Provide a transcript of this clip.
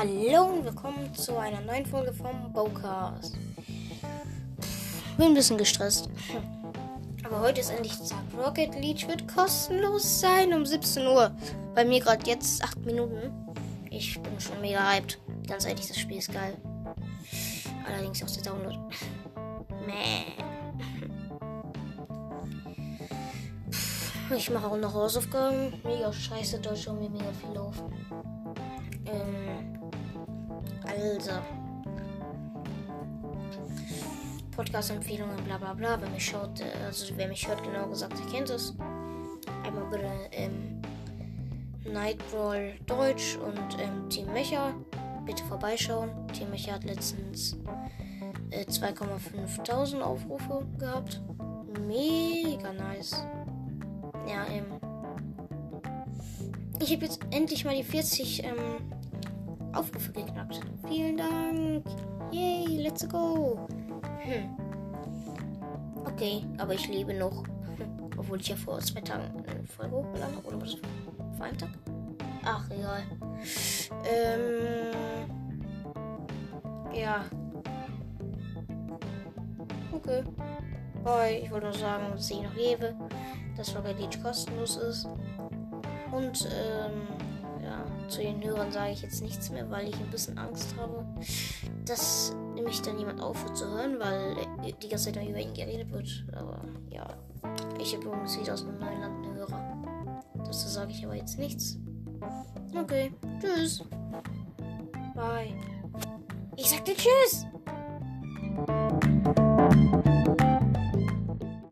Hallo und willkommen zu einer neuen Folge vom Bowcast. Bin ein bisschen gestresst. Aber heute ist endlich Tag. Rocket League wird kostenlos sein um 17 Uhr. Bei mir gerade jetzt 8 Minuten. Ich bin schon mega hyped. Ganz ehrlich, das Spiel ist geil. Allerdings auch der Download. Meh. Ich mache auch noch Hausaufgaben. Mega scheiße, Deutsch und mir mega viel auf. Ähm, also. Podcast-Empfehlungen, bla bla bla. Wer mich schaut, äh, also wer mich hört, genau gesagt, der kennt es. Einmal bitte ähm, Nightbrawl Deutsch und ähm, Team Mecha. Bitte vorbeischauen. Team Mecha hat letztens äh, 2,5 Aufrufe gehabt. Mega nice. Ja, ähm. Ich habe jetzt endlich mal die 40 ähm, Aufrufe geknackt. Vielen Dank. Yay, let's go. Hm. Okay, aber ich lebe noch. Hm. Obwohl ich ja vor zwei Tagen eine Folge hochgeladen habe. Oder was? Vor einem Tag? Ach, egal. Ähm. Ja. Okay. Bye. Ich wollte nur sagen, dass ich noch lebe. Dass Rocket League kostenlos ist. Und, ähm zu den Hörern sage ich jetzt nichts mehr, weil ich ein bisschen Angst habe, dass mich dann jemand aufhört zu hören, weil die ganze Zeit über ihn geredet wird. Aber ja, ich habe übrigens wieder aus einem neuen Land einen Hörer. Dazu sage ich aber jetzt nichts. Okay, tschüss. Bye. Ich sagte Tschüss.